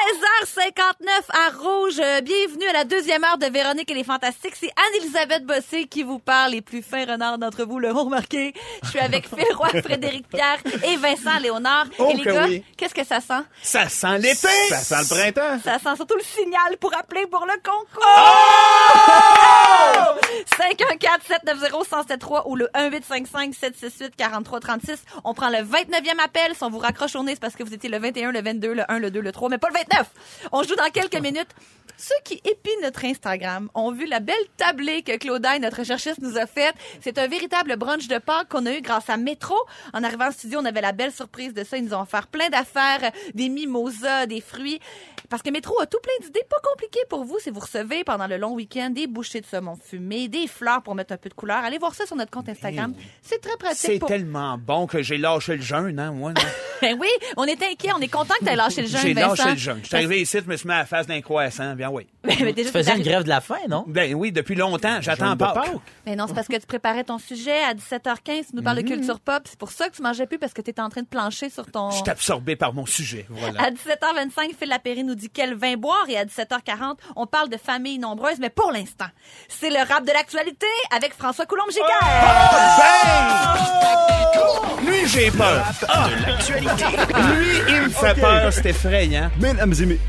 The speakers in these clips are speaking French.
16h59 à Rouge. Bienvenue à la deuxième heure de Véronique et les Fantastiques. C'est Anne-Elisabeth Bossé qui vous parle, les plus fins renards d'entre vous l'auront remarqué. Je suis avec Phil Roy, Frédéric Pierre et Vincent Léonard. Oh et les que gars, oui. qu'est-ce que ça sent? Ça sent l'été! Ça sent le printemps! Ça sent surtout le signal pour appeler pour le concours. Oh! 514-790-1073 ou le 1855-768-4336. On prend le 29e appel. Si on vous raccroche au nez, c'est parce que vous étiez le 21, le 22, le 1, le 2, le 3, mais pas le 29. On joue dans quelques minutes. Ceux qui épient notre Instagram ont vu la belle tablée que Claudine, notre chercheuse, nous a faite. C'est un véritable brunch de Pâques qu'on a eu grâce à Métro. En arrivant au studio, on avait la belle surprise de ça. Ils nous ont offert plein d'affaires, des mimosas, des fruits. Parce que Métro a tout plein d'idées pas compliquées pour vous si vous recevez pendant le long week-end des bouchées de saumon fumé, des fleurs pour mettre un peu de couleur. Allez voir ça sur notre compte Instagram. C'est très pratique. C'est pour- tellement bon que j'ai lâché le jeûne, hein, moi. Ben oui, on est inquiet. On est content que tu aies lâché le jeûne, J'ai lâché le jeûne. Je suis arrivé ici, je me suis mis à la face d'un croissant. Bien oui. Mais déjà, Tu faisais une grève de la faim, non? Ben oui, depuis longtemps, j'attends pas. Mais non, c'est parce que tu préparais ton sujet à 17h15. Tu nous parles de culture pop. C'est pour ça que tu mangeais plus parce que tu étais en train de plancher sur ton. Je suis absorbé par mon sujet. Voilà. À 17h25, Phil Lapéry nous dit quel vin boire et à 17h40, on parle de familles nombreuses, mais pour l'instant, c'est le rap de l'actualité avec François Coulombe-Giguère. Ben! Lui, j'ai peur. Ah! Lui, il me fait peur, c'est effrayant. Mesdames et, mes-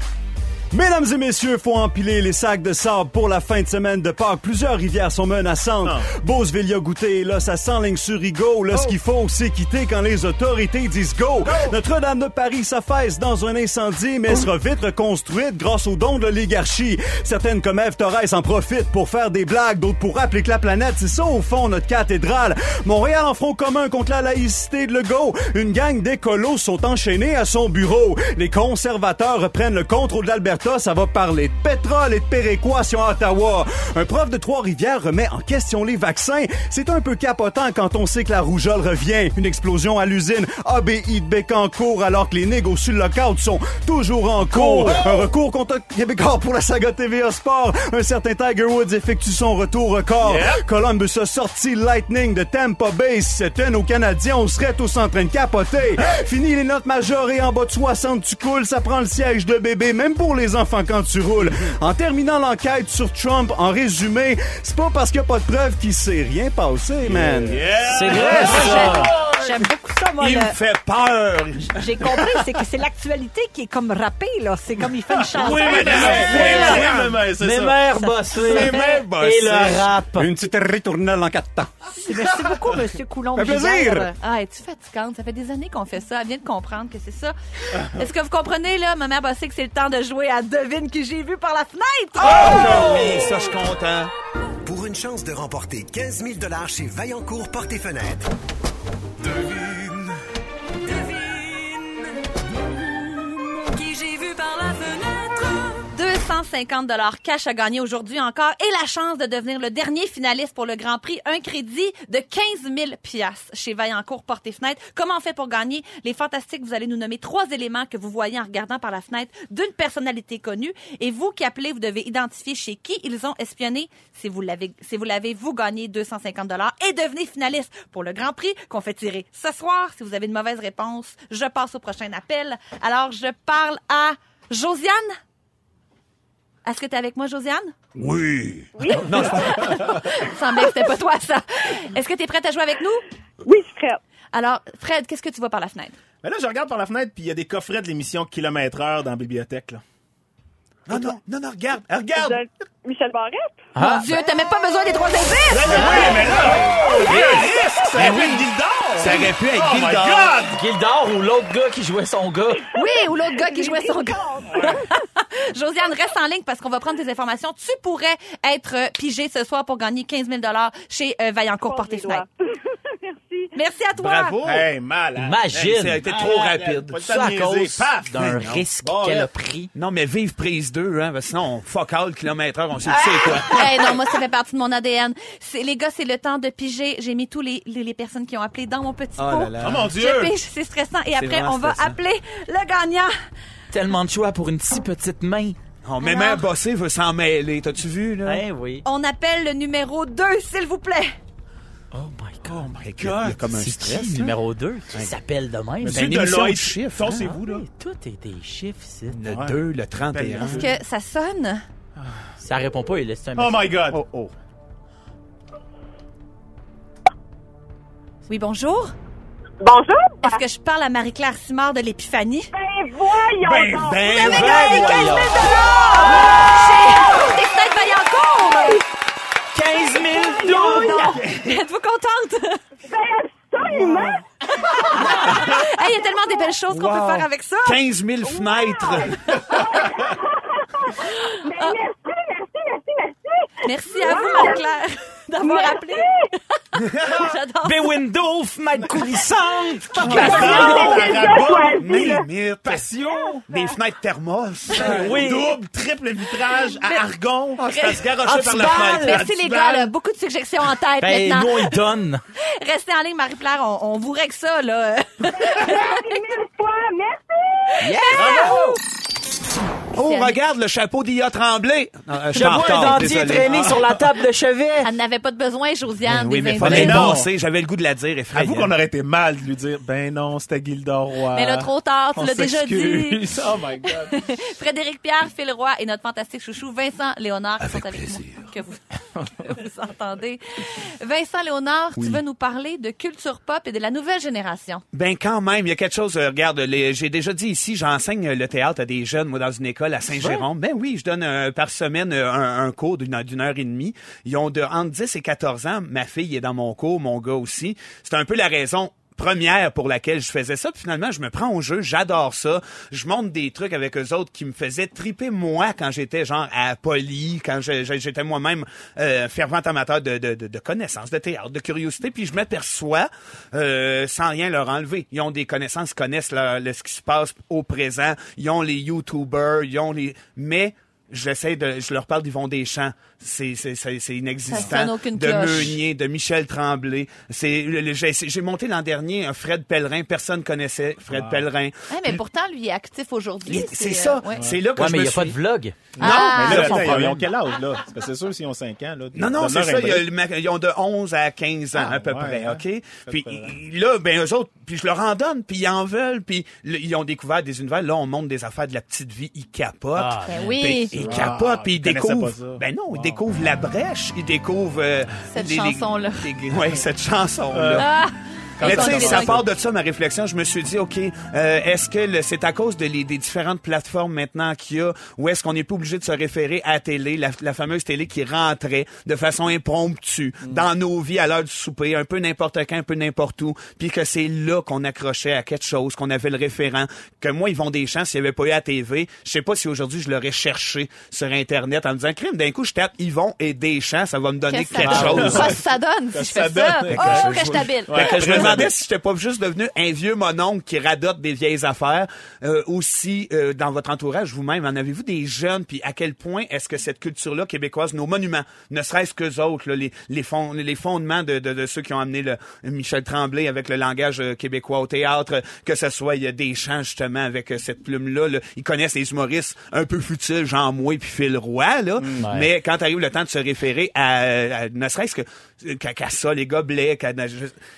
Mesdames et messieurs, faut empiler les sacs de sable pour la fin de semaine de Pâques. Plusieurs rivières sont menaçantes. Beauceville y a goûté, là, ça s'enligne sur Rigaud. Là, ce qu'il faut, c'est quitter quand les autorités disent go. Notre-Dame de Paris s'affaisse dans un incendie, mais sera vite reconstruite grâce aux dons de l'oligarchie. Certaines comme Ève Torres en profitent pour faire des blagues, d'autres pour rappeler que la planète, c'est ça au fond notre cathédrale. Montréal en front commun contre la laïcité de Legault. Une gang d'écolos sont enchaînés à son bureau. Les conservateurs reprennent le contrôle d'Alberta. Ça va parler de pétrole et de péréquation à Ottawa. Un prof de Trois-Rivières remet en question les vaccins. C'est un peu capotant quand on sait que la rougeole revient. Une explosion à l'usine ABI de Bécancourt alors que les négociations locales sont toujours en cours. Un recours contre Québécois pour la saga TVA Sport. Un certain Tiger Woods effectue son retour record. Columbus a sorti Lightning de Tampa Bay. Si c'était nos Canadiens, on serait tous en train de capoter. Fini les notes majorées en bas de 60, tu coules, ça prend le siège de bébé, même pour les enfants quand tu roules. En terminant l'enquête sur Trump, en résumé, c'est pas parce qu'il n'y a pas de preuve qu'il s'est rien passé, man. C'est vrai, ça! J'aime beaucoup ça, moi. Il le- me fait peur. J'ai compris, c'est que c'est l'actualité qui est comme rappée, là. C'est comme il fait une chanson. Oui, mais Mes mères bossées Mes mères bossées. et le rap. Une petite ritournelle en quatre temps. Merci beaucoup, Monsieur Coulomb. Ça fait plaisir. Ah, es-tu fatigante? Ça fait des années qu'on fait ça. Elle vient de comprendre que c'est ça. Est-ce que vous comprenez, là, ma mère bossée, que c'est le temps de jouer à Devine qui j'ai vu par la fenêtre? Oh, oui, ça, je suis content. Pour une chance de remporter 15 000 chez Vaillancourt Porte et Fenêtres. Devine. Qui 250 dollars cash à gagner aujourd'hui encore et la chance de devenir le dernier finaliste pour le Grand Prix. Un crédit de 15 000 piastres chez Vaillancourt Porte et Fenêtre. Comment on fait pour gagner? Les Fantastiques, vous allez nous nommer trois éléments que vous voyez en regardant par la fenêtre d'une personnalité connue. Et vous qui appelez, vous devez identifier chez qui ils ont espionné. Si vous l'avez, si vous l'avez, vous gagnez 250 dollars et devenez finaliste pour le Grand Prix qu'on fait tirer ce soir. Si vous avez une mauvaise réponse, je passe au prochain appel. Alors, je parle à Josiane. Est-ce que tu es avec moi, Josiane? Oui. Il semblait que c'était pas toi, ça. Est-ce que tu es prête à jouer avec nous? Oui, je suis prête. Alors, Fred, qu'est-ce que tu vois par la fenêtre? Ben là, je regarde par la fenêtre, puis il y a des coffrets de l'émission Kilomètre Heure dans la bibliothèque. Là. Non, non, non, non, regarde, regarde. De- Michel Barrette? Mon Dieu, t'as même pas besoin des trois indices! Oui, mais là, il y a un risque, ça aurait pu être Gildor. Ça aurait pu être Oh my Gildor. God! Gildor ou l'autre gars qui jouait son gars. Oui, ou l'autre gars qui jouait son gars. Josiane, reste en ligne parce qu'on va prendre tes informations. Tu pourrais être euh, pigé ce soir pour gagner 15 000 chez euh, Vaillancourt doigts. Fenêtre. Merci. À toi. Bravo. Hey, malade. Imagine. Hey, ça a été trop rapide. Ça à cause d'un Non. risque Bon, qu'elle là. a pris. Non, mais vive prise 2, hein, parce que sinon, fuck all, kilomètre heure, on sait c'est quoi. Hey, non, moi, ça fait partie de mon ADN. Les gars, c'est le temps de piger. J'ai mis tous les, les, les personnes qui ont appelé dans mon petit Oh pot. là là. Oh mon Dieu! Je pige, c'est stressant. Et après, on va stressant. appeler le gagnant. Tellement de choix pour une si petite main. Oh, mais mère bossée veut s'en mêler. T'as-tu vu, là? Eh oui. On appelle le numéro 2, s'il vous plaît. Oh my God. Il y a- comme un C'est stress. qui, là. numéro 2 qui s'appelle de même? Monsieur une émission de chiffres, hein? Foncez-vous, là. Oui, tout est des chiffres ici. Le Ouais. 2, le 31. Est-ce que ça sonne? Ça répond pas, il laisse un Oh message. my God. Oh, oh. Oui, bonjour. Bonjour. Est-ce que je parle à Marie-Claire Simard de l'Épiphanie? Ben voyons Ben, ben, Vous avez ben, gagné 15 000 voyons. Chez Fête Vaillancourt! 15 000 Êtes-vous contente? Ben absolument. Hey, Il y a tellement des belles choses qu'on Wow. peut faire avec ça. 15 000 fenêtres. Ben merci, merci, merci, merci. Merci à vous, Marie-Claire, d'avoir appelé. J'adore. Des windows, fenêtres coulissantes. Limite. Passion. Des fenêtres thermos. Oui. Double, triple vitrage à argon. Ça se garocher par la fenêtre. Merci les gars, là. beaucoup de suggestions en tête Ben, maintenant. nous, on y donne. Restez en ligne, Marie-Claire, on, on vous règle ça, là. Merci mille fois, merci. Oh, regarde le chapeau d'Ia Tremblay. Non, euh, je vois un dentier traîné sur la table de chevet. Elle n'avait pas de besoin, Josiane, Oui, des mais fallait danser. J'avais le goût de la dire, effrayant. Avoue qu'on aurait été mal de lui dire, ben non, c'était Gilderoy. Mais là, trop tard, tu l'as déjà dit. Oh my God. Frédéric Pierre, Phil Roy et notre fantastique chouchou Vincent Léonard qui sont avec nous, que vous, que vous entendez. Vincent Léonard, tu veux nous parler de culture pop et de la nouvelle génération. Ben quand même, il y a quelque chose. euh, regarde, j'ai déjà dit ici, j'enseigne le théâtre à des jeunes, moi, dans une école à Saint-Jérôme. Ben oui, je donne euh, par semaine euh, un, un cours d'une d'une heure et demie. Ils ont de entre 10 et 14 ans. Ma fille est dans mon cours, mon gars aussi. C'est un peu la raison première pour laquelle je faisais ça. Puis finalement, je me prends au jeu, j'adore ça. Je monte des trucs avec eux autres qui me faisaient triper moi quand j'étais genre à Poly, quand j'étais moi-même euh, fervent amateur de, de, de, connaissances, de théâtre, de curiosité. Puis je m'aperçois, euh, sans rien leur enlever, ils ont des connaissances, connaissent le- le- ce qui se passe au présent. Ils ont les YouTubers, ils ont les... Mais j'essaie de... Je leur parle d'Yvon Deschamps. C'est, c'est, c'est, c'est Ça inexistant. de cloche. Meunier, de Michel Tremblay. C'est, le- le- j'ai, j'ai monté l'an dernier un Fred Pellerin. Personne connaissait Fred Pellerin. Ouais, mais pourtant, lui est actif aujourd'hui. C'est ça. euh, ouais. C'est là que Ouais, je mais me il n'y a suis... pas de vlog. Non, Ah. Mais là, ils ont- quel âge, là? Parce que c'est sûr, s'ils ont 5 ans, là. Non, non, c'est ça. ils ont de 11 à 15 ans, Ah, à peu ouais, près, hein. OK? Puis là, ben, eux autres, puis je leur en donne, puis ils en veulent, puis là, ils ont découvert des univers. Là, on montre des affaires de la petite vie, ils capotent. Ah. Ben oui. Puis ils Ah, capotent, puis ils découvrent... ça. Ben non, ils Wow. découvrent la brèche, ils découvrent... euh, Cette les- chanson-là. les- Ouais, cette chanson-là. Ah! Mais tu sais, ça part de ça, ma réflexion. Je me suis dit, OK, euh, est-ce que le- c'est à cause de les- des différentes plateformes maintenant qu'il y a, ou est-ce qu'on n'est pas obligé de se référer à la télé, la, la fameuse télé qui rentrait de façon impromptue dans nos vies à l'heure du souper, un peu n'importe quand, un peu n'importe où, puis que c'est là qu'on accrochait à quelque chose, qu'on avait le référent, que moi, ils vont des champs s'il n'y avait pas eu à la TV. Je sais pas si aujourd'hui je l'aurais cherché sur Internet en me disant, crime, d'un coup, je tape Yvon et Deschamps, ça va me donner quelque ça chose. Qu'est-ce que ça donne si je fais ça? donne? Oh, que je- je t'habile. Demandais si j'étais pas juste devenu un vieux mononcle qui radote des vieilles affaires. Euh, aussi, euh, dans votre entourage, vous-même, en avez-vous des jeunes? Puis à quel point est-ce que cette culture-là québécoise, nos monuments, ne serait-ce qu'eux autres, là, les, les, fond- les fondements de, de, de ceux qui ont amené le, Michel Tremblay avec le langage euh, québécois au théâtre, que ce soit il y a des chants justement avec euh, cette plume-là. là. Ils connaissent les humoristes un peu futiles, Jean Mouet puis Phil Roy, là. ouais. Mais quand arrive le temps de se référer à, à- ne serait-ce que qu'à ça, les gobelets,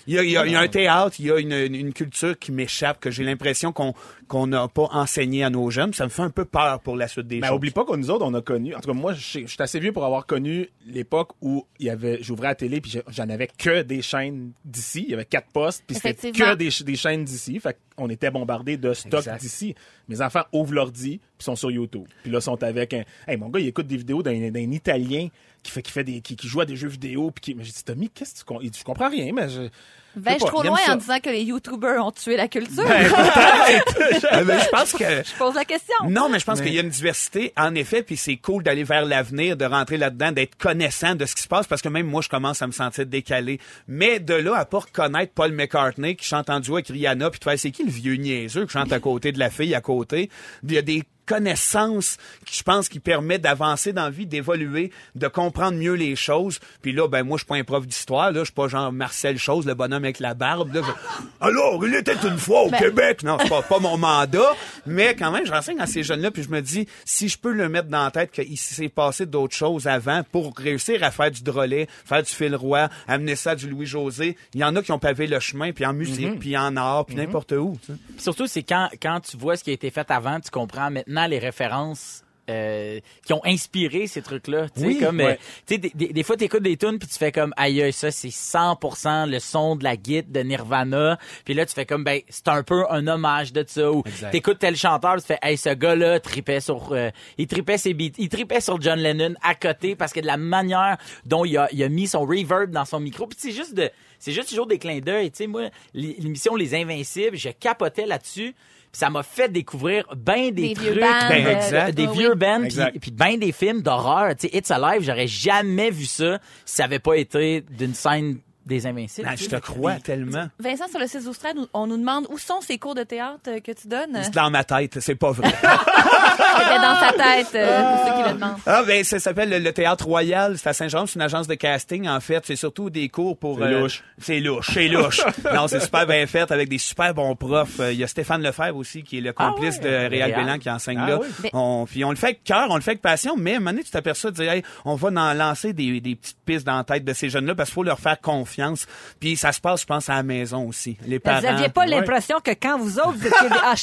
il y a, il y a- il y a un théâtre, il y a une, culture qui m'échappe, que j'ai l'impression qu'on qu'on n'a pas enseigné à nos jeunes. Ça me fait un peu peur pour la suite des Mais choses. oublie pas que nous autres, on a connu. En tout cas, moi, je suis assez vieux pour avoir connu l'époque où il y avait, j'ouvrais la télé puis j'en avais que des chaînes d'ici. Il y avait quatre postes puis c'était que des, ch- des chaînes d'ici. Fait qu'on était bombardés de stock d'ici. Mes enfants ouvrent l'ordi puis sont sur YouTube. Puis là, sont avec un. Hey, mon gars, il écoute des vidéos d'un Italien qui fait qui fait des qui, qui joue à des jeux vidéo puis qui. Mais j'ai dit Tommy, qu'est-ce que tu com- il dit, Je comprends rien, mais je. Vais-je sais pas, trop loin ça. en disant que les YouTubers ont tué la culture? Mais je pense que je pose la question. Non, mais je pense qu'il y a une diversité, en effet, puis c'est cool d'aller vers l'avenir, de rentrer là-dedans, d'être connaissant de ce qui se passe, parce que même moi, je commence à me sentir décalé. Mais de là à pas reconnaître Paul McCartney qui chante en duo avec Rihanna, puis tu fais, c'est qui le vieux niaiseux qui chante à côté de la fille à côté? Il y a des connaissance qui, je pense, qui permet d'avancer dans la vie, d'évoluer, de comprendre mieux les choses. Puis là, ben moi, je suis pas un prof d'histoire, là, je suis pas genre Marcel Chose, le bonhomme avec la barbe. Là, Je- Alors, il était une fois au Québec. Non, c'est pas, pas mon mandat, mais quand même, j'enseigne à ces jeunes-là, puis je me dis, si je peux le mettre dans la tête qu'il s'est passé d'autres choses avant pour réussir à faire du drolet, faire du fil roi, amener ça à du Louis-José, il y en a qui ont pavé le chemin, puis en musique, puis en art, puis n'importe où. surtout, c'est quand, quand tu vois ce qui a été fait avant, tu comprends maintenant les références euh, qui ont inspiré ces trucs-là. Tu sais, Oui, comme, euh, ouais. tu sais, des, des- des fois, t'écoutes des tunes puis tu fais comme, aïe, aïe, ça, c'est 100% le son de la guide de Nirvana. Puis là, tu fais comme, ben, c'est un peu un hommage de ça. Ou t'écoutes tel chanteur, tu fais, hey, ce gars-là tripait sur, euh, il tripait ses beats, il tripait sur John Lennon à côté parce que de la manière dont il a, il a mis son reverb dans son micro. Puis c'est juste de, c'est juste toujours des clins d'œil. Tu sais, moi, l'émission Les Invincibles, je capotais là-dessus. Ça m'a fait découvrir ben des, Des trucs, bands, Ben, euh, exact. des oui, vieux oui. bands, puis, puis ben des films d'horreur. Tu sais, It's Alive, j'aurais jamais vu ça si ça avait pas été d'une scène des Invincibles. Ah, je te crois tellement. Vincent, sur le 6 12 13, on nous demande où sont ces cours de théâtre euh, que tu donnes? C'est dans ma tête, c'est pas vrai. C'était dans sa tête, euh, pour ceux qui le demandent. Ah ben ça s'appelle le, le Théâtre Royal, c'est à Saint-Jean, c'est une agence de casting en fait, c'est surtout des cours pour C'est louche. c'est louche, c'est louche. non, c'est super bien fait avec des super bons profs. Euh, Il y a Stéphane Lefebvre aussi qui est le complice Ah ouais, de Réal. Bélan qui enseigne Ah là. oui. On puis on le fait avec cœur, on le fait avec passion, mais à un moment donné, tu t'aperçois de dire hey, on va en lancer des, des petites pistes dans la tête de ces jeunes-là parce qu'il faut leur faire confiance. Puis ça se passe je pense à la maison aussi. Les parents. Vous n'aviez pas l'impression que quand vous autres, vous étiez des... Ah.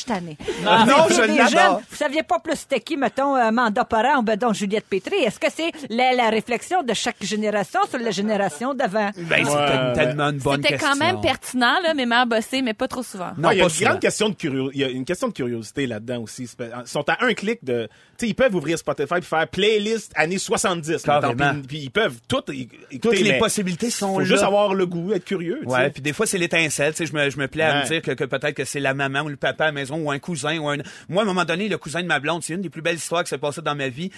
Ah, non, je des l'adore. jeunes, Vous saviez pas plus c'était qui, mettons, euh, Amanda Parent ou ben donc Juliette Pétri. Est-ce que c'est la, la réflexion de chaque génération sur la génération d'avant? Ben, c'est Ouais. tellement une bonne C'était question. quand même pertinent, là, mais m'a bossé, mais pas trop souvent. Non, Ouais, il y a une souvent. grande question de curiosité. Il y a une question de curiosité là-dedans aussi. Ils sont à un clic de. Tu sais, ils peuvent ouvrir Spotify et faire playlist années 70. Carrément. mettons, Puis, ils peuvent tout. Toutes les mais possibilités sont faut là. juste avoir le goût, être curieux. tu Ouais, puis des fois c'est l'étincelle, tu sais, je me, je me plais à me dire que, que peut-être que c'est la maman ou le papa à la maison ou un cousin ou un moi à un moment donné le cousin de ma blonde, c'est une des plus belles histoires qui s'est passée dans ma vie.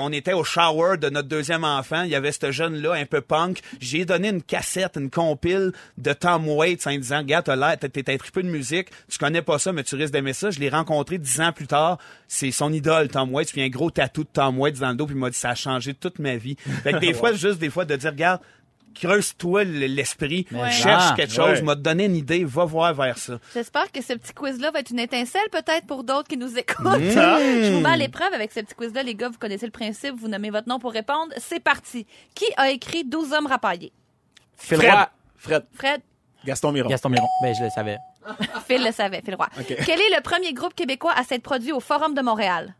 On était au shower de notre deuxième enfant, il y avait ce jeune là un peu punk, j'ai donné une cassette, une compile de Tom Waits en disant "Regarde, t'as l'air t'es un tripeux de musique, tu connais pas ça mais tu risques d'aimer ça." Je l'ai rencontré dix ans plus tard, c'est son idole Tom Waits, puis un gros tatou de Tom Waits dans le dos puis il m'a dit ça a changé toute ma vie. Fait que des fois juste des fois de dire "Regarde, creuse-toi l'esprit, Ouais. cherche Ah, quelque chose, ouais. m'a donné une idée, va voir vers ça. J'espère que ce petit quiz-là va être une étincelle peut-être pour d'autres qui nous écoutent. Je vous mets à l'épreuve avec ce petit quiz-là. Les gars, vous connaissez le principe. Vous nommez votre nom pour répondre. C'est parti. Qui a écrit 12 hommes rapaillés? Phil Fred. Roy, Fred. Fred, Gaston Miron. Gaston Miron. Ben, je le savais. Phil le savait, Phil Roy. Quel est le premier groupe québécois à s'être produit au Forum de Montréal?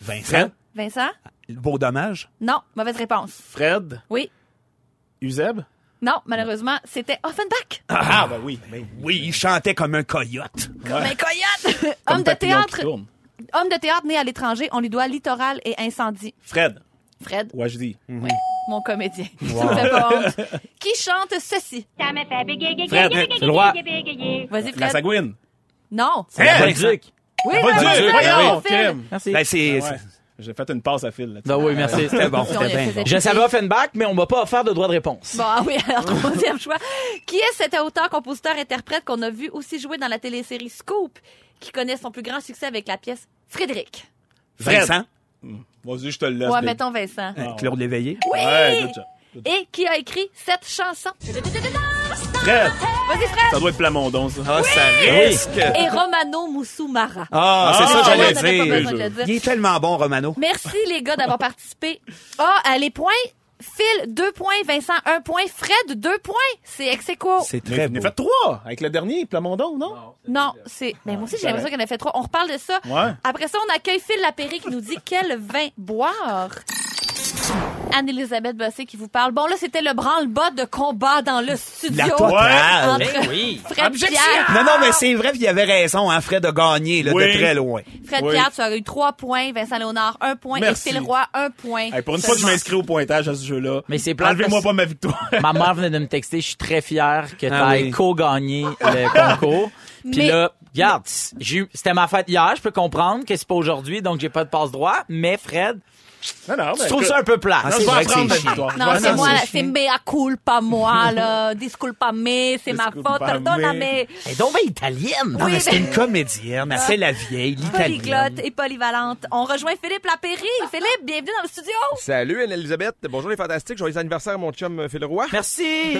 Vincent, Fred. Vincent? beau dommage. Non, mauvaise réponse. Fred. Oui. Uzeb. Non, malheureusement, c'était Offenbach. Ah, ben oui. ben Oui, il chantait comme un coyote. Comme un coyote. Comme homme de théâtre. Homme de théâtre né à l'étranger, on lui doit Littoral et Incendie. Fred. Fred, Wajdi. oui, mon comédien. Ça me fait pas honte. Qui chante ceci? Fred. C'est le roi. Vas-y, La Fred. Sagouine. Non. C'est la? Bolduc. Oui, Dieu, oui, voyons. Kim. Merci. Ben, c'est, Ah ouais. J'ai fait une passe à fil. là-dessus. Ben oui, merci. c'était bon, On c'était y bien bon. Je savais Offenbach, mais on m'a pas offert de droit de réponse. Bon, ah oui, alors troisième choix. Qui est cet auteur, compositeur, interprète qu'on a vu aussi jouer dans la télésérie Scoop, qui connaît son plus grand succès avec la pièce Frédéric? Vincent, Vas-y, je te le laisse. Ouais, mettons Vincent. euh, Claude Léveillé. Oui! Et qui a écrit cette chanson? Fred. Vas-y, Fred! Ça doit être Plamondon, ça. Ah, ça risque. Et Romano Moussoumara. Ah, c'est Ah, ça que j'allais dire. Il est tellement bon, Romano. Merci, les gars, d'avoir participé. Ah, les points. Phil, deux points. Vincent, un point. Fred, deux points. C'est ex aequo. C'est Mais très on a fait trois avec le dernier, Plamondon, non? Non, c'est. Mais moi aussi, j'ai l'impression qu'on a fait trois. On reparle de ça. Ouais. Après ça, on accueille Phil Lapéry qui nous dit quel vin boire. Anne-Elisabeth Bossé qui vous parle. Bon, là, c'était le branle-bas de combat dans le studio. La totale. Entre Ben oui. Fred Pierre. Non, non, mais c'est vrai, puis il avait raison, hein, Fred a gagné, là, Oui. de très loin. Fred Oui. Pierre, tu as eu trois points. Vincent Léonard, un point. Merci. Et Phil Roy, un point. Hey, pour une fois que je m'inscris au pointage à ce jeu-là, Mais c'est enlevez-moi pas ma victoire. Ma mère venait de me texter, je suis très fier que tu Ah oui. co-gagné le concours. Puis Mais- là, regarde, c'était ma fête hier, je peux comprendre que c'est pas aujourd'hui, donc j'ai pas de passe droit, mais Fred, Non, non, mais Je trouve écoute, ça un peu plat. non, c'est vrai que c'est ma chiant. Non, c'est moi, c'est mea culpa moi, là. Disculpa me, c'est ma faute. Pardonname. Elle est donc bien italienne. Non, Oui, mais c'est une comédienne. Elle fait la vieille, l'italienne. Polyglotte et polyvalente. On rejoint Philippe Lapéry. Philippe, bienvenue dans le studio. Salut Anne-Elisabeth, bonjour les fantastiques, joyeux anniversaire à mon chum euh, Phil Roy. Merci.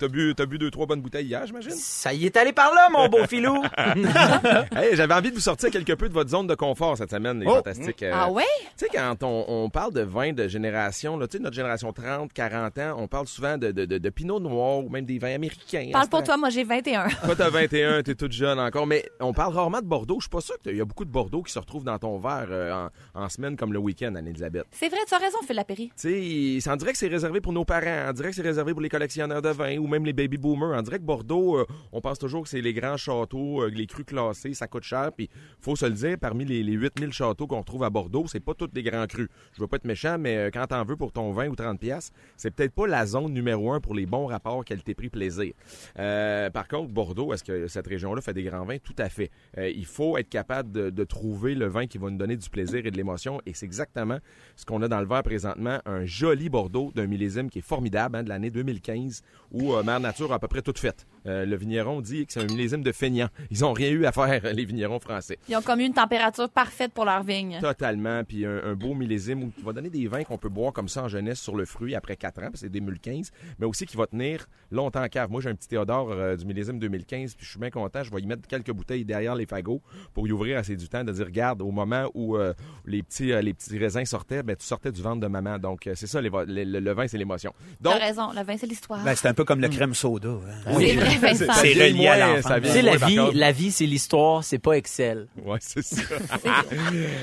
T'as bu, t'as bu deux, trois bonnes bouteilles hier, j'imagine? Ça y est allé par là, mon beau filou. Hey, J'avais envie de vous sortir quelque peu de votre zone de confort cette semaine, les Oh. fantastiques. Euh, Ah ouais? Tu sais, quand on, on parle de vin de génération, là, tu sais, notre génération 30, 40 ans, on parle souvent de, de, de, de pinot noir ou même des vins américains. Parle pour toi, moi j'ai 21. Toi, t'as 21, t'es toute jeune encore, mais on parle rarement de Bordeaux. Je suis pas sûr qu'il y a beaucoup de Bordeaux qui se retrouvent dans ton verre euh, en, en semaine comme le week-end, Anne-Elisabeth. C'est vrai, tu as raison, Philippe Lapéry. Tu sais, on dirait que c'est réservé pour nos parents, on dirait que c'est réservé pour les collectionneurs de vin ou même les baby boomers. On dirait que Bordeaux, euh, on pense toujours que c'est les grands châteaux, euh, les crus classés, ça coûte cher. Puis faut se le dire, parmi les, les 8000 châteaux qu'on retrouve à Bordeaux, c'est pas tous des grands crus. Je veux pas être méchant, mais euh, quand t'en veux pour ton 20 ou 30 pièces, c'est peut-être pas la zone numéro un pour les bons rapports qualité-prix plaisir. Euh, par contre, Bordeaux, est-ce que cette région-là fait des grands vins? Tout à fait. Euh, il faut être capable de, trouver le vin qui va nous donner du plaisir et de l'émotion. Et c'est exactement ce qu'on a dans le verre présentement. Un joli Bordeaux d'un millésime qui est formidable, hein, de l'année 2015, où Mère Nature a à peu près tout fait. Euh, le vigneron dit que c'est un millésime de feignant. Ils ont rien eu à faire, les vignerons français. Ils ont comme eu une température parfaite pour leur vigne. Totalement. Puis un, un beau millésime où- qui va donner des vins qu'on peut boire comme ça en jeunesse sur le fruit après 4 ans, parce que c'est 2015, mais aussi qui va tenir longtemps en cave. Moi, j'ai un petit Théodore euh, du millésime 2015, puis je suis bien content. Je vais y mettre quelques bouteilles derrière les fagots pour y ouvrir assez du temps, de dire, regarde, au moment où euh, les, petits, euh, les petits raisins sortaient, ben, tu sortais du ventre de maman. Donc, euh, c'est ça, les, le, le- le vin, c'est l'émotion. T'as Donc, raison, le vin, c'est l'histoire. Ben, c'est un peu comme le crème soda. hein. Vincent. C'est relié à l'enfant. Tu sais, la vie, la vie, c'est l'histoire, c'est pas Excel. Ouais, c'est ça.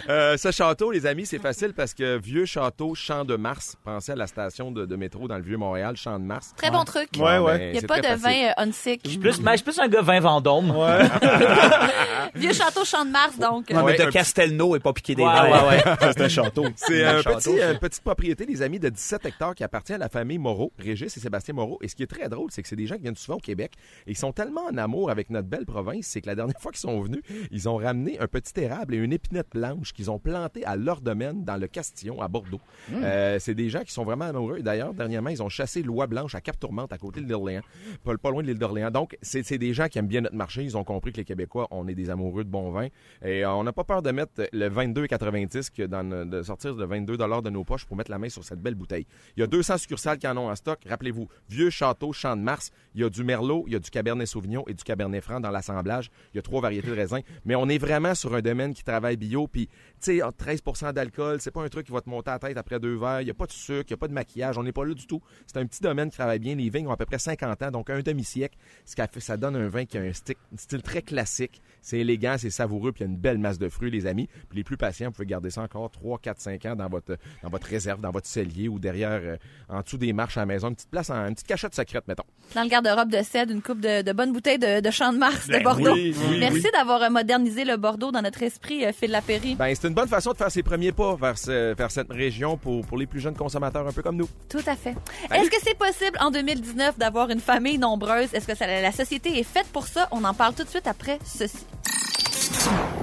Euh, ce château, les amis, c'est facile parce que vieux château Champ de Mars, pensez à la station de, de métro dans le vieux Montréal, Champ de Mars. Très bon truc. Ouais, ouais. Il n'y a pas de facile. vin euh, unsick. Je suis plus, je suis plus un gars vin Vendôme. Vieux château Champ de Mars, donc. Ouais, mais de Castelnau et pas piqué des Ouais, c'est un château. C'est Un petit, euh, petite propriété, les amis, de 17 hectares qui appartient à la famille Moreau, Régis et Sébastien Moreau. Et ce qui est très drôle, c'est que c'est des gens qui viennent souvent au Québec et ils sont tellement en amour avec notre belle province, c'est que la dernière fois qu'ils sont venus, ils ont ramené un petit érable et une épinette blanche qu'ils ont planté à leur domaine dans le Castillon, à Bordeaux. Euh, c'est des gens qui sont vraiment amoureux. D'ailleurs, dernièrement, ils ont chassé l'oie blanche à Cap-Tourmente, à côté de l'île d'Orléans, pas, pas loin de l'île d'Orléans. Donc, c'est des gens qui aiment bien notre marché. Ils ont compris que les Québécois, on est des amoureux de bon vin. Et euh, on n'a pas peur de mettre le 22,90 que dans, de sortir le 22 de nos poches pour mettre la main sur cette belle bouteille. Il y a 200 succursales qui en ont en stock. Rappelez-vous, Vieux Château, Champ de Mars. Il y a du Merlot, il y a du Cabernet Sauvignon et du Cabernet Franc dans l'assemblage. Il y a trois variétés de raisins. Mais on est vraiment sur un domaine qui travaille bio. Puis, tu sais, 13 d'alcool, c'est pas un truc qui va te monter à la tête après deux verres. Il n'y a pas de sucre, il n'y a pas de maquillage. On n'est pas là du tout. C'est un petit domaine qui travaille bien. Les vignes ont à peu près 50 ans, donc un demi-siècle. Ce qui fait, ça donne un vin qui a un style, un style très classique. C'est élégant, c'est savoureux, puis il y a une belle masse de fruits, les amis. Puis les plus patients, vous pouvez garder ça encore 3, 4, 5 ans dans votre, dans votre réserve, dans votre cellier ou derrière, euh, en dessous des marches à la maison. Une petite place, en, une petite cachette secrète, mettons. Dans le garde-robe de cèdre, une coupe de, de bonnes bouteilles de, de Champ de Mars de Bordeaux. oui, oui, Merci oui. d'avoir euh, modernisé le Bordeaux dans notre esprit, euh, Phil Lapéry. Ben, c'est une bonne façon de faire ses premiers pas vers, ce- vers cette région pour, pour les plus jeunes consommateurs, un peu comme nous. Tout à fait. Est-ce que c'est possible en 2019 d'avoir une famille nombreuse? Est-ce que ça- la société est faite pour ça? On en parle tout de suite après ceci.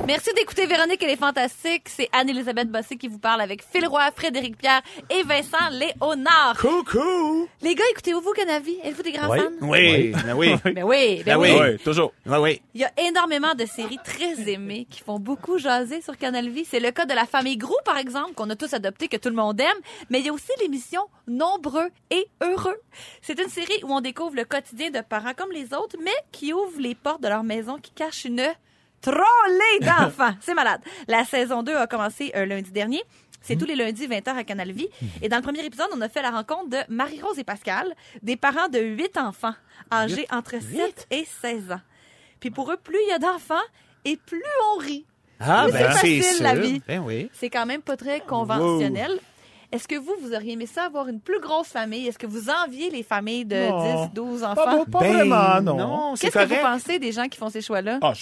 Merci d'écouter Véronique et les Fantastiques. C'est Anne-Elisabeth Bossé qui vous parle avec Phil Roy, Frédéric Pierre et Vincent Léonard. Coucou! Les gars, écoutez-vous Canavi? Êtes-vous des grands Oui. fans? Oui, ben oui. Ben oui, ben Ben oui. oui. Ouais, toujours. Oui, oui. Il y a énormément de séries très aimées qui font beaucoup jaser sur Canal Vie. C'est le cas de la famille Grou, par exemple, qu'on a tous adopté, que tout le monde aime. Mais il y a aussi l'émission Nombreux et Heureux. C'est une série où on découvre le quotidien de parents comme les autres, mais qui ouvre les portes de leur maison, qui cache une trollée d'enfants. C'est malade. La saison 2 a commencé euh, lundi dernier. C'est tous les lundis 20h à Canal Vie. Et dans le premier épisode, on a fait la rencontre de Marie-Rose et Pascal, des parents de huit enfants, âgés entre 7 et 16 ans. Puis pour eux, plus il y a d'enfants et plus on rit. Ah, Mais ben c'est facile, sûr. la vie. Ben oui. C'est quand même pas très conventionnel. Est-ce que vous, vous auriez aimé ça avoir une plus grosse famille? Est-ce que vous enviez les familles de Non. 10, 12 Pas, enfants? pas vraiment, non. Ben, Non, c'est Qu'est-ce que vous pensez des gens qui font ces choix-là? Ah,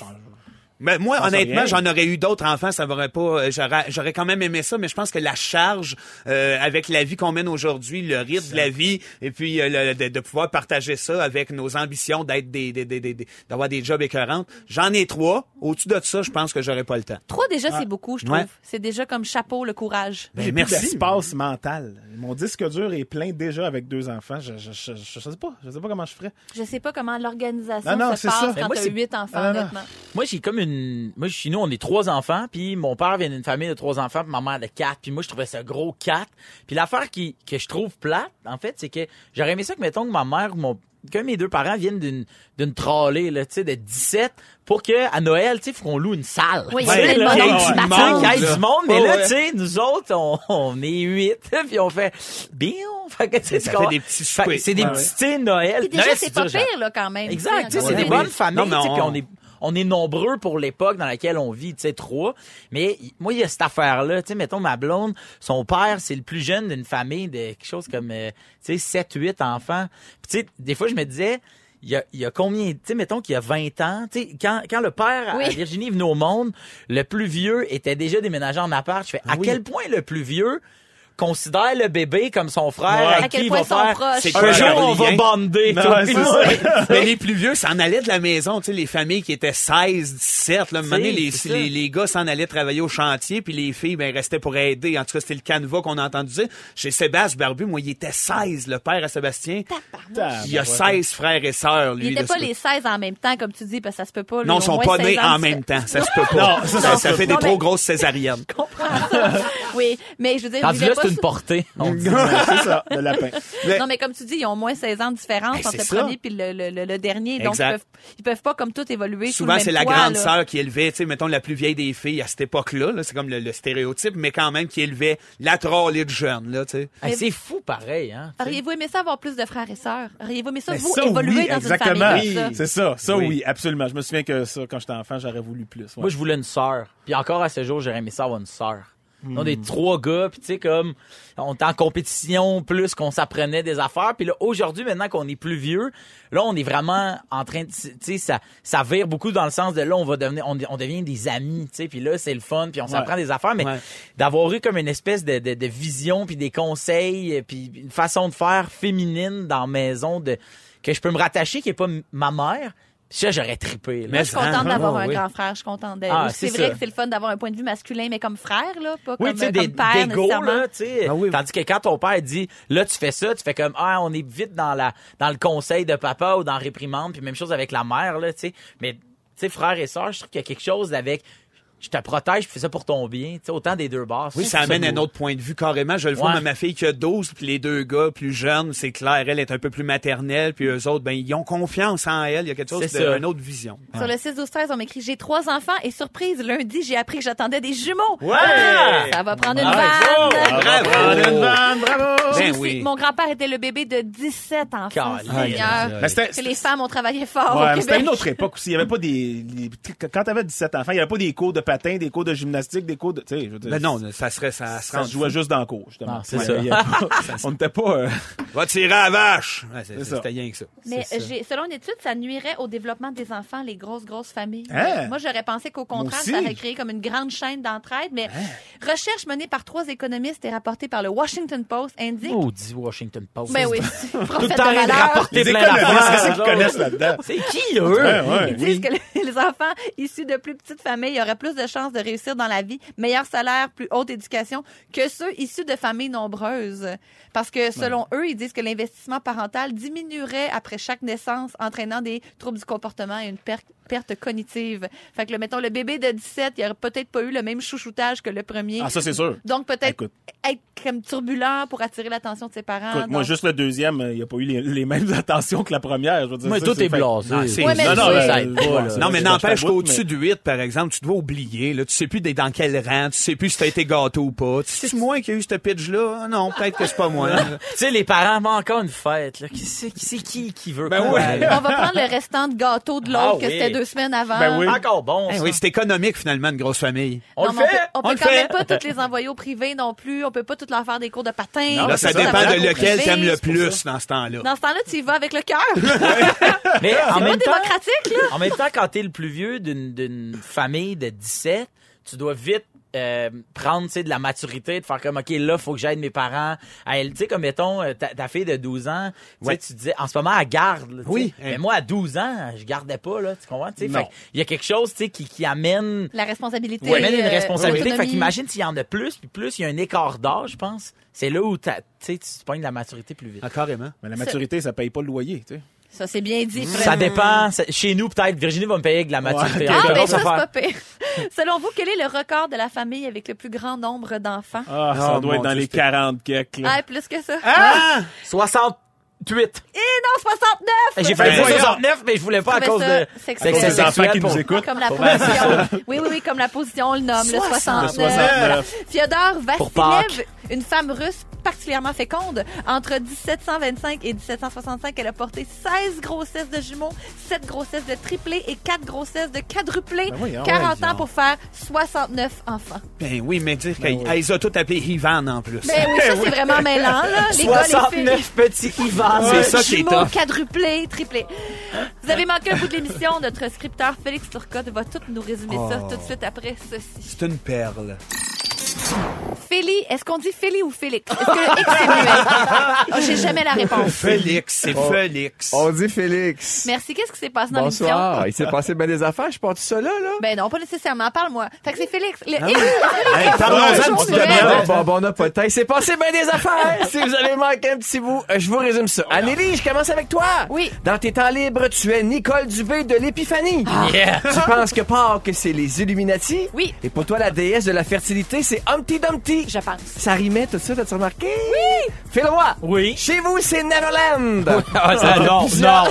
Ben, moi, Ça, c'est honnêtement, j'en aurais eu d'autres enfants, ça m'aurait pas, euh, j'aurais, j'aurais quand même aimé ça, mais je pense que la charge, euh, avec la vie qu'on mène aujourd'hui, le rythme de la vie, et puis euh, le- de, de pouvoir partager ça avec nos ambitions d'être des, des, des, des- des- d'avoir des jobs écœurants. J'en ai trois. Au-dessus de ça, je pense que j'aurais pas le temps. Trois, déjà, c'est beaucoup, je trouve. Ouais. C'est déjà comme chapeau, le courage. Ben, plus merci. d'espace mental. Mon disque dur est plein déjà avec deux enfants. Je, je, je, sais pas. Je sais pas comment je ferais. Je sais pas comment l'organisation Non, non, se passe ça. Mais quand c'est- huit enfants, Ah, non, non. honnêtement. Moi, j'ai comme une. Moi, chez nous, on est trois enfants, puis mon père vient d'une famille de trois enfants, puis ma mère de quatre. Puis moi, je trouvais ça gros quatre. Puis l'affaire qui que je trouve plate, en fait, c'est que j'aurais aimé ça que mettons que ma mère ou mon que mes deux parents viennent d'une d'une trolley là, tu sais, de 17 pour que à Noël, tu sais, faut qu'on loue une salle. Oui, de là, ait qui du monde, qu'il y ait du monde, mais Ouais, là, ouais. tu sais, nous autres, on, on est huit, puis on fait bien, fait que fait comprends? des petits. C'est des Ouais, petits, ouais. tu sais, Noël. Puis déjà, c'est pas pire, là, quand même. Exact, tu sais, Ouais, c'est des bonnes familles, puis on est on est nombreux pour l'époque dans laquelle on vit, tu sais, trois. Mais moi, il y a cette affaire-là, tu sais, mettons, ma blonde, son père, c'est le plus jeune d'une famille de quelque chose comme, euh, tu sais, 7, 8 enfants. Puis, tu sais, des fois, je me disais, il y a, il y a combien, tu sais, mettons qu'il y a 20 ans, tu sais, quand, quand le père Oui. à Virginie est venu au monde, le plus vieux était déjà déménagé en appart. Je fais, à quel point le plus vieux considère le bébé comme son frère Ouais. à, À qui quel il point va ils sont faire proches. C'est un jour on va bander Non, ouais. Mais les plus vieux s'en allaient de la maison, tu sais, les familles qui étaient 16, 17, là, à un moment donné, les, les, les gars s'en allaient travailler au chantier, puis les filles, ben, restaient pour aider. En tout cas, c'était le canevas qu'on a entendu dire. Chez Sébastien Barbu, moi, il était 16, le père à Sébastien. Il y a 16 frères et sœurs, lui. Ils n'étaient là, pas les 16 en même temps, comme tu dis, parce que ça se peut pas. Non, ils sont ont pas nés 16 ans en même temps. Ça se peut pas. Non, ça, fait des trop grosses césariennes. Oui, mais je veux dire, là, c'est une portée. on dit. c'est ça, le lapin. Non, mais comme tu dis, ils ont moins 16 ans de différence Ben, entre le ça. premier puis le, le, le- le dernier. Donc, ils Exact. peuvent, ils peuvent pas comme tout évoluer sous Souvent, c'est la toit, grande là. sœur qui élevait, tu sais, mettons, la plus vieille des filles à cette époque-là. Là, c'est comme le, le stéréotype, mais quand même qui élevait la trolley de jeunes, là, tu sais. Hey, c'est fou pareil, hein. Auriez-vous aimé ça avoir plus de frères et sœurs? Auriez-vous aimé ça, Mais vous, ça, évoluer oui, dans exactement. une famille comme ça? C'est ça, ça Oui. oui. absolument. Je me souviens que ça, quand j'étais enfant, j'aurais voulu plus. ouais. Moi, je voulais une sœur. Puis encore à ce jour, j'aurais aimé ça avoir une sœur. On est trois gars, puis tu sais, comme, on est en compétition plus qu'on s'apprenait des affaires. Puis là, aujourd'hui, maintenant qu'on est plus vieux, là, on est vraiment en train de, tu sais, ça, ça vire beaucoup dans le sens de là, on va devenir, on, on devient des amis, tu sais. Puis là, c'est le fun, puis on s'apprend des affaires. Mais Ouais. d'avoir eu comme une espèce de, de, de vision, puis des conseils, puis une façon de faire féminine dans la maison de, que je peux me rattacher, qui est pas ma mère. Ça, j'aurais trippé. là. Moi, je suis contente d'avoir Ah, un oui. grand frère. Je suis contente d'être. Ah, c'est vrai ça. que c'est le fun d'avoir un point de vue masculin, mais comme frère, là, pas Oui, comme, euh, des, comme père, des go, nécessairement. là. Ah oui. Tandis que quand ton père dit, là, tu fais ça, tu fais comme, ah, on est vite dans la, dans le conseil de papa ou dans la réprimande, puis même chose avec la mère, là, tu sais. Mais, tu sais, frère et sœur, je trouve qu'il y a quelque chose avec, je te protège, je fais ça pour ton bien, tu sais, autant des deux bords. Oui, ça amène un autre point de vue carrément. Je le vois, Ouais. mais ma fille qui a 12, puis les deux gars plus jeunes, c'est clair, elle est un peu plus maternelle, puis eux autres, ben, ils ont confiance en elle. Il y a quelque chose C'est de, ça. une autre vision. Sur le 6 12 13 on m'écrit J'ai trois enfants et surprise, lundi, j'ai appris que j'attendais des jumeaux. Ouais! Ça va prendre une Bravo! vanne. Bravo! Prendre une vanne, bravo! Ben oui. Mon grand-père était le bébé de 17 enfants. C'était- Que les femmes ont travaillé fort Ouais, au mais c'était une autre époque aussi. Il y avait pas des, quand t'avais 17 enfants, il y avait pas des cours de patin, des cours de gymnastique, des cours de, tu sais, je veux dire, Ben non, ça serait, ça, se ça se jouait juste dans le cours, justement. Ah, c'est Ouais, ça. il y a pas- on n'était pas, euh, Va tirer à la vache! Ouais, c'est- C'est ça. C'était rien que ça. Mais C'est ça. j'ai- selon une étude, ça nuirait au développement des enfants, les grosses, grosses familles. Hein? Moi, j'aurais pensé qu'au contraire, ça aurait créé comme une grande chaîne d'entraide. Mais recherche menée par trois économistes et rapportée par le Washington Post indique... Oh, dit Washington Post. Ben oui, Tout le temps rapporter les plein économistes, d'affaires. qu'est-ce qu'ils connaissent là-dedans? C'est qui, eux? Ils disent que les- les enfants issus de plus petites familles auraient plus de chances de réussir dans la vie, meilleur salaire, plus haute éducation que ceux issus de familles nombreuses. Parce que selon eux, ils disent que l'investissement parental diminuerait après chaque naissance, entraînant des troubles du comportement et une perte perte cognitive. Fait que, le, mettons, le bébé de 17, il aurait peut-être pas eu le même chouchoutage que le premier. Ah, ça, c'est sûr. Donc, peut-être Écoute. être comme turbulent pour attirer l'attention de ses parents. Écoute, moi, Donc- juste le deuxième, euh, il n'y a pas eu les, les mêmes attentions que la première. Je veux dire, Moi, ça, tout c'est est fait- blasé. Non, c'est- Ouais, mais Non, non, euh, ouais, c'est- Non, mais c'est- n'empêche qu'au-dessus du 8, par exemple, tu dois oublier. Là, tu sais plus dans quel rang, tu sais plus si t'as été gâteau ou pas. Sais moi qui a eu ce pitch-là? Ah Non, peut-être que c'est pas moi. Tu sais, les parents vont encore une fête, là. Qui c'est qui, c'est qui, qui veut Ben quoi, ouais. On va prendre le restant de gâteau de l'autre, Ah que oui. c'était deux semaines avant. Ben oui. Encore bon, Eh ça. oui, c'est économique finalement, une grosse famille. On Non, le mais fait. On peut, on on peut le quand fait. même pas toutes les envoyer au privé non plus. On peut pas toutes leur faire des cours de patin. Non, Là, c'est ça ça, dépend de lequel privé. t'aimes le plus dans ce temps-là. Dans ce temps-là, tu y vas avec le cœur. Mais en C'est pas même temps, démocratique, là. en même temps, quand t'es le plus vieux d'une d'une famille de 17, tu dois vite euh, prendre tu sais, de la maturité, de faire comme, OK, là, faut que j'aide mes parents. à elle. Tu sais, comme, mettons, euh, ta, ta fille de 12 ans, tu sais, Ouais. tu disais, en ce moment, elle garde. là, tu sais. Oui. Mais moi, à 12 ans, je gardais pas, là, tu comprends? Tu sais, fait il y a quelque chose, tu sais, qui, qui amène... La responsabilité. qui amène une euh, responsabilité. Fait l'autonomie. qu'imagine s'il y en a plus, puis plus il y a un écart d'âge, je pense. C'est là où tu sais, tu pognes la maturité plus vite. Ah, carrément. Mais la maturité, ça paye pas le loyer, tu sais. Ça, c'est bien dit. Ça dépend. Ça- Chez nous, peut-être, Virginie va me payer avec la maturité. Ah, ben ça, c'est pas pire. Selon vous, quel est le record de la famille avec le plus grand nombre d'enfants? Ah, ça Oh, doit être dans Dieu, les c'était- 40 quelques, là. Ah, plus que ça. Ah! 68. Et non, 69! J'ai Ben, fait voyons. 69, mais je voulais pas à cause ça de... sexuel. Les enfants qui pour- nous écoutent. Comme la position. Oui, oui, oui, comme la position, on le nomme, le 69. 69. Fiodor Pour Vassilev, une femme russe particulièrement féconde. Entre 1725 et 1765, elle a porté 16 grossesses de jumeaux, 7 grossesses de triplés et 4 grossesses de quadruplés. Ben voyons. 40 ans Voyons. pour faire 69 enfants. Ben oui, mais dire Ben qu'elle oui. les a tous appelés Ivan en plus. Ben oui, ça, c'est vraiment mêlant, là. Les gars, les filles. 69 petits Ivan. C'est ça qui est quadruplés, triplés. Vous avez manqué un bout de l'émission. Notre scripteur Félix Turcotte va tout nous résumer ça Oh. tout de suite après ceci. C'est une perle. Félix, est-ce qu'on dit Félix ou Félix? Est-ce que le X est muet? Oh, J'ai jamais la réponse. Félix, c'est Oh. Félix. On dit Félix. Merci. Qu'est-ce qui s'est passé dans Bonsoir. l'émission? Il s'est passé bien des affaires. Je porte ça là, là. Ben non, pas nécessairement. Parle-moi. Fait que c'est Félix. Le Ah X. Hey, Parlons-en. Bon, bon, bon, on n'a pas de temps. Il s'est passé bien des affaires. si vous avez manqué un petit bout, euh, je vous résume ça. Anélie, je commence avec toi. Oui. Dans tes temps libres, tu es Nicole Dubé de l'Épiphanie. Yeah. Tu penses que Pâques, c'est les Illuminati? Oui. Et pour toi, la déesse de la fertilité, c'est Humpty Dumpty. Je pense. Ça rimait tout ça, t'as-tu remarqué? Oui! Fais-le-moi! Oui. Chez vous, c'est Neverland! Ah, ça, non, non,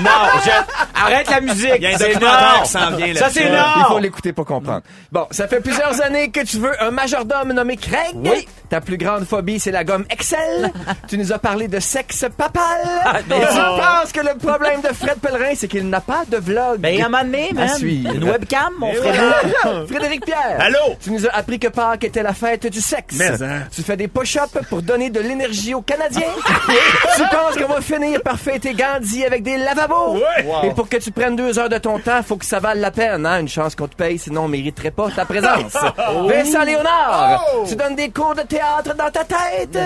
non, je- arrête la musique. Il y a un C'est documentaire non. qui s'en vient Ça, c'est là-dessus. non. Il faut l'écouter pour comprendre. Bon, ça fait plusieurs années que tu veux un majordome nommé Craig. Oui. Ta plus grande phobie, c'est la gomme Excel. tu nous as parlé de sexe papal. mais Et tu penses que le problème de Fred Pellerin, c'est qu'il n'a pas de vlog. Ben, à un moment donné, man. suivre. Une webcam, mon Et frère. voilà. Frédéric Pierre. Allô? Tu nous as appris que Pâques était la fête du sexe. Mais, hein. Tu fais des push-ups pour donner de l'énergie aux Canadiens. tu penses qu'on va finir par fêter Gandhi avec des lavabos. Ouais. Et pour que tu prennes deux heures de ton temps, faut que ça vale la peine. Hein? Une chance qu'on te paye, sinon on mériterait pas ta présence. Vincent Léonard, tu donnes des cours de théâtre dans ta tête.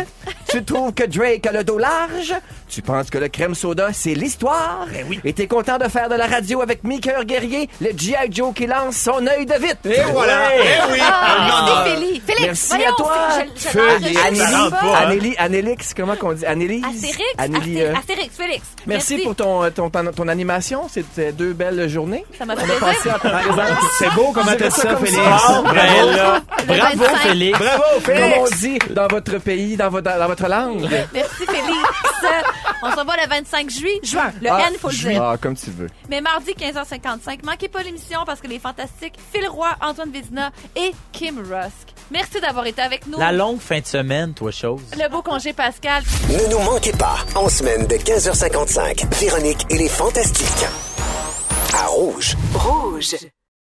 tu trouves que Drake a le dos large. Tu penses que le crème soda, c'est l'histoire. Et t'es content de faire de la radio avec Mickey Guerrier, le G.I. Joe qui lance son œil de vite. Et voilà. Eh oui. Ah, Non, non. merci, Félix. Félix, Merci voyons, à toi. je- je- Félix. pas, hein? Anélie, Anélix, comment qu'on dit? Annélise? Astérix, Anélie, Asté- euh, Astérix, Félix. Merci, pour ton, ton, ton, ton animation. C'était deux belles journées. Ça m'a fait plaisir. C'est beau comment t'as ça, Félix. ça. Ben là, Le bravo, 25. Félix. Bravo, Comme on dit dans votre pays, dans votre, dans votre langue. Merci, Félix. On se revoit le 25 juillet. Juin. Le Ah, N, faut le dire. Ah, comme tu veux. Mais mardi, 15h55, manquez pas l'émission parce que les fantastiques Phil Roy, Antoine Vézina et Kim Rusk. Merci d'avoir été avec nous. La longue fin de semaine, toi, chose. Le beau congé Pascal. Ne nous manquez pas, en semaine de 15h55, Véronique et les Fantastiques. À Rouge. Rouge.